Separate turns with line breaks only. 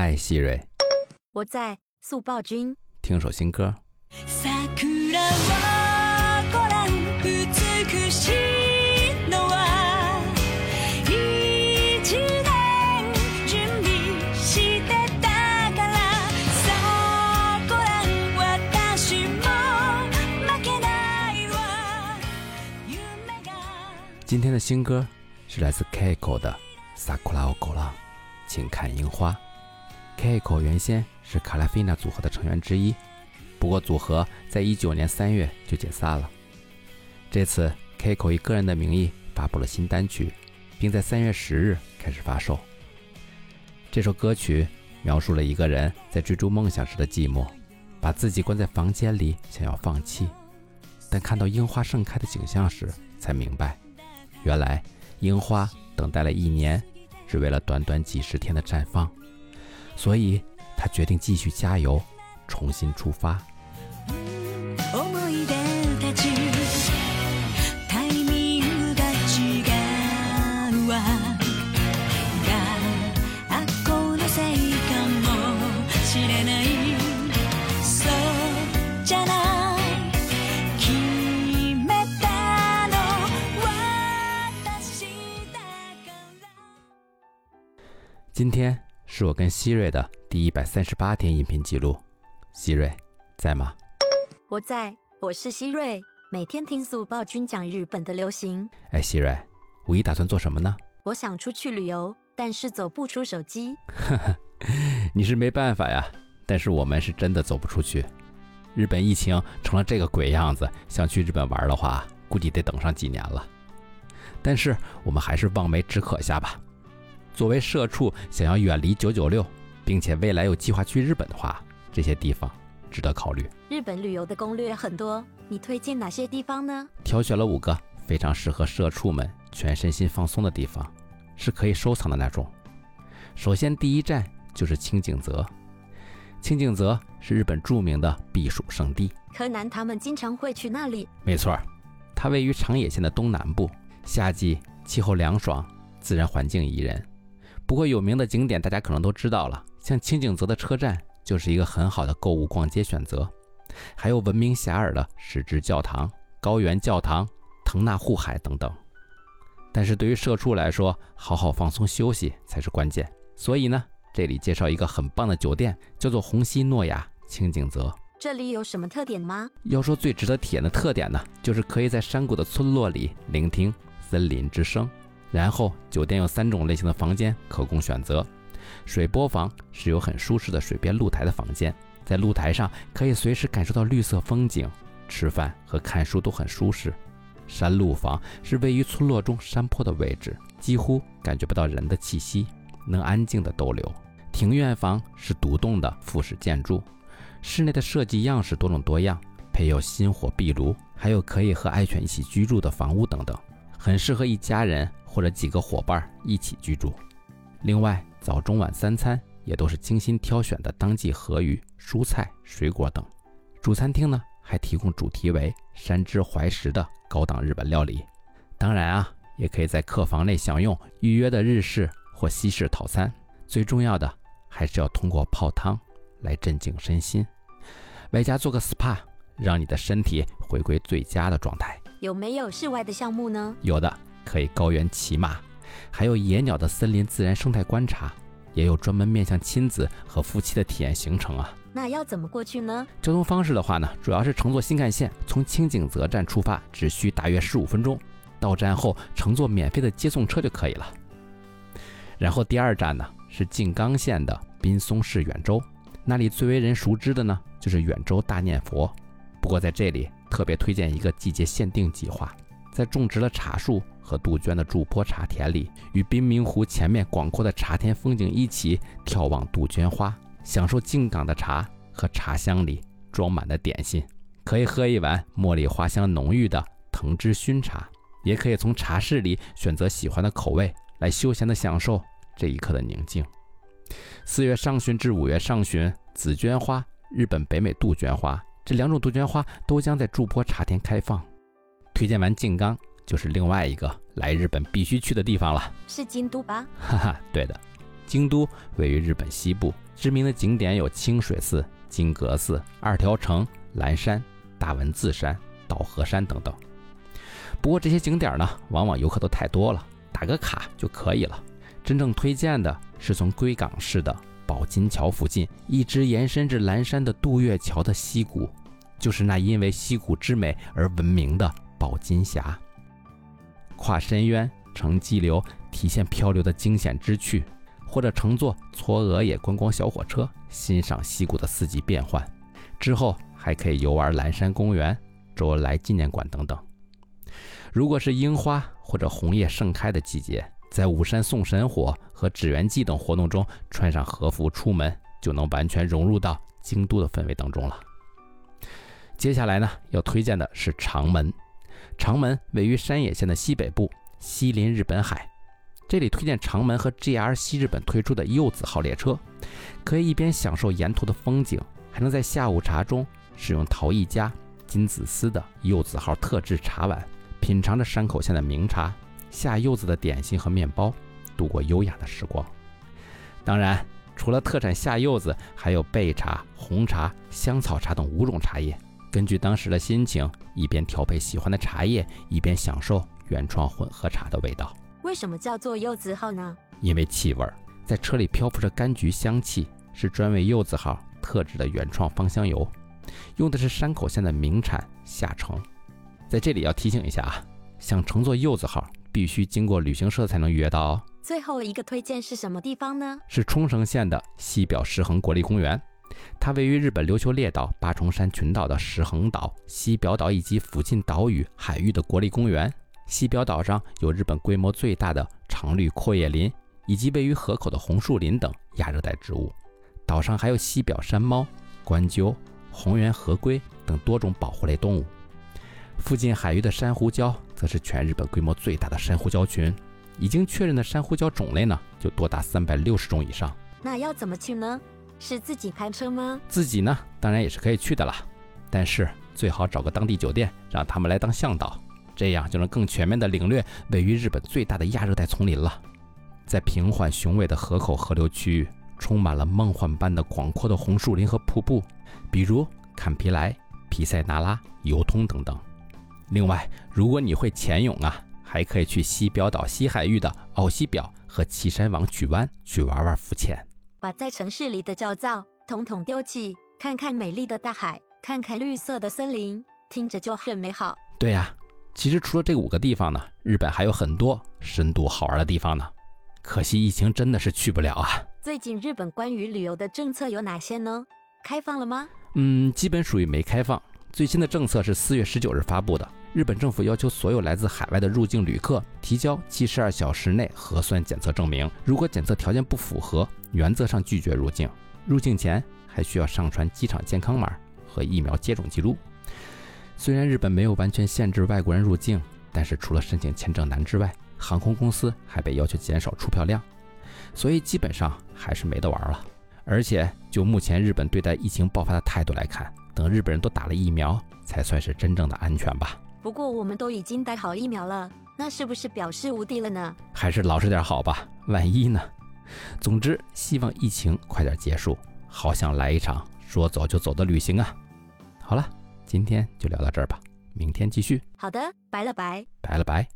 嗨，希瑞，
我在速报君。
听首新歌。
桜はご覧美しいのは一年準備してたからさあご覧私も負けないわ夢が
今天的新歌是来自 Keiko 的《Sakura o k o r a 请看樱花。 Keiko 原先是卡拉菲娜组合的成员之一，不过组合在一九年三月就解散了。这次 Keiko 以个人的名义发布了新单曲，并在三月十日开始发售。这首歌曲描述了一个人在追逐梦想时的寂寞，把自己关在房间里，想要放弃，但看到樱花盛开的景象时，才明白，原来樱花等待了一年，只为了短短几十天的绽放。所以他决定继续加油，重新出发。
思い出たちタイミングが違うわがあこのせいかもしれないそうじゃない決めたの私だから
今天 是我跟希瑞的第一百三十八天音频记录，希瑞在吗？
我在，我是希瑞，每天听速报君讲日本的流行。
哎，希瑞，五一打算做什么呢？
我想出去旅游，但是走不出手机。
你是没办法呀，但是我们是真的走不出去。日本疫情成了这个鬼样子，想去日本玩的话，估计得等上几年了。但是我们还是望梅止渴下吧。作为社畜，想要远离九九六，并且未来有计划去日本的话，这些地方值得考虑。
日本旅游的攻略很多，你推荐哪些地方呢？
挑选了五个非常适合社畜们全身心放松的地方，是可以收藏的那种。首先，第一站就是清景泽。清景泽是日本著名的避暑胜地，
柯南他们经常会去那里。
没错儿，它位于长野县的东南部，夏季气候凉爽，自然环境宜人。不过有名的景点大家可能都知道了，像清景泽的车站就是一个很好的购物逛街选择，还有闻名遐迩的石之教堂、高原教堂、腾纳护海等等。但是对于社畜来说，好好放松休息才是关键。所以呢，这里介绍一个很棒的酒店，叫做红西诺亚清景泽。
这里有什么特点吗？
要说最值得体验的特点呢，就是可以在山谷的村落里聆听森林之声。然后，酒店有三种类型的房间可供选择。水波房是有很舒适的水边露台的房间，在露台上可以随时感受到绿色风景，吃饭和看书都很舒适。山路房是位于村落中山坡的位置，几乎感觉不到人的气息，能安静的逗留。庭院房是独栋的复式建筑，室内的设计样式多种多样，配有薪火壁炉，还有可以和爱犬一起居住的房屋等等，很适合一家人或者几个伙伴一起居住。另外，早中晚三餐也都是精心挑选的当季河鱼、蔬菜、水果等。主餐厅呢还提供主题为山之怀石的高档日本料理。当然啊，也可以在客房内享用预约的日式或西式套餐。最重要的还是要通过泡汤来镇静身心，外加做个 SPA，让你的身体回归最佳的状态。
有没有室外的项目呢？
有的可以高原骑马，还有野鸟的森林自然生态观察，也有专门面向亲子和夫妻的体验行程啊。
那要怎么过去呢？
交通方式的话呢，主要是乘坐新干线，从清景泽站出发，只需大约十五分钟。到站后乘坐免费的接送车就可以了。然后第二站呢是静冈县的滨松市远州，那里最为人熟知的呢就是远州大念佛。不过在这里特别推荐一个季节限定计划，在种植了茶树和杜鹃的筑坡茶田里，与滨明湖前面广阔的茶田风景一起眺望杜鹃花，享受静冈的茶和茶香里装满的点心。可以喝一碗茉莉花香浓郁的藤枝熏茶，也可以从茶室里选择喜欢的口味来休闲的享受这一刻的宁静。四月上旬至五月上旬，紫鹃花、日本北美杜鹃花这两种杜鹃花都将在筑坡茶田开放。推荐完静冈，就是另外一个来日本必须去的地方了。
是京都吧？
哈哈，对的，京都位于日本西部，知名的景点有清水寺、金阁寺、二条城、岚山、大文字山、岛河山等等。不过这些景点呢，往往游客都太多了，打个卡就可以了。真正推荐的是从龟冈市的宝金桥附近，一直延伸至岚山的渡月桥的溪谷，就是那因为溪谷之美而闻名的宝金峡。跨深渊、乘激流，体现漂流的惊险之趣，或者乘坐嵯峨野观光小火车，欣赏溪谷的四季变换。之后还可以游玩岚山公园、周恩来纪念馆等等。如果是樱花或者红叶盛开的季节，在武山送神火和纸鸢祭等活动中，穿上和服出门，就能完全融入到京都的氛围当中了。接下来呢，要推荐的是长门。长门位于山野县的西北部，西临日本海。这里推荐长门和 JR 西日本推出的柚子号列车，可以一边享受沿途的风景，还能在下午茶中使用陶艺家金子丝的柚子号特制茶碗，品尝着山口县的名茶下柚子的点心和面包，度过优雅的时光。当然，除了特产下柚子，还有焙茶、红茶、香草茶等五种茶叶。根据当时的心情，一边调配喜欢的茶叶，一边享受原创混合茶的味道。
为什么叫做柚子号呢？
因为气味儿在车里漂浮着柑橘香气，是专为柚子号特制的原创芳香油，用的是山口县的名产夏橙。在这里要提醒一下啊，想乘坐柚子号，必须经过旅行社才能预约到哦。
最后一个推荐是什么地方呢？
是冲绳县的西表石衡国立公园，它位于日本琉球列岛八重山群岛的石衡岛、西表岛以及附近岛屿海域的国立公园。西表岛上有日本规模最大的常绿阔叶林，以及位于河口的红树林等亚热带植物。岛上还有西表山猫、关鸠、红原河龟等多种保护类动物。附近海域的珊瑚礁则是全日本规模最大的珊瑚礁群，已经确认的珊瑚礁种类呢就多达三百六十种以上。
那要怎么去呢？是自己开车吗？
自己呢，当然也是可以去的啦，但是最好找个当地酒店，让他们来当向导，这样就能更全面的领略位于日本最大的亚热带丛林了。在平缓雄伟的河口河流区域，充满了梦幻般的广阔的红树林和瀑布，比如坎皮莱、皮塞纳拉、油通等等。另外，如果你会潜泳啊，还可以去西表岛西海域的奥西表和岐山王曲湾去玩玩浮潜。
把在城市里的焦躁统统丢弃，看看美丽的大海，看看绿色的森林，听着就很美好。
对呀、其实除了这五个地方呢，日本还有很多深度好玩的地方呢。可惜疫情真的是去不了啊。
最近日本关于旅游的政策有哪些呢？开放了吗？
嗯，基本属于没开放。最新的政策是四月十九日发布的。日本政府要求所有来自海外的入境旅客提交七十二小时内核酸检测证明，如果检测条件不符合，原则上拒绝入境。入境前还需要上传机场健康码和疫苗接种记录。虽然日本没有完全限制外国人入境，但是除了申请签证难之外，航空公司还被要求减少出票量，所以基本上还是没得玩了。而且就目前日本对待疫情爆发的态度来看，等日本人都打了疫苗，才算是真正的安全吧。
不过我们都已经打好疫苗了，那是不是表示无敌了呢？
还是老实点好吧，万一呢？总之，希望疫情快点结束，好想来一场说走就走的旅行啊！好了，今天就聊到这儿吧，明天继续，
好的，拜了拜。
拜了拜。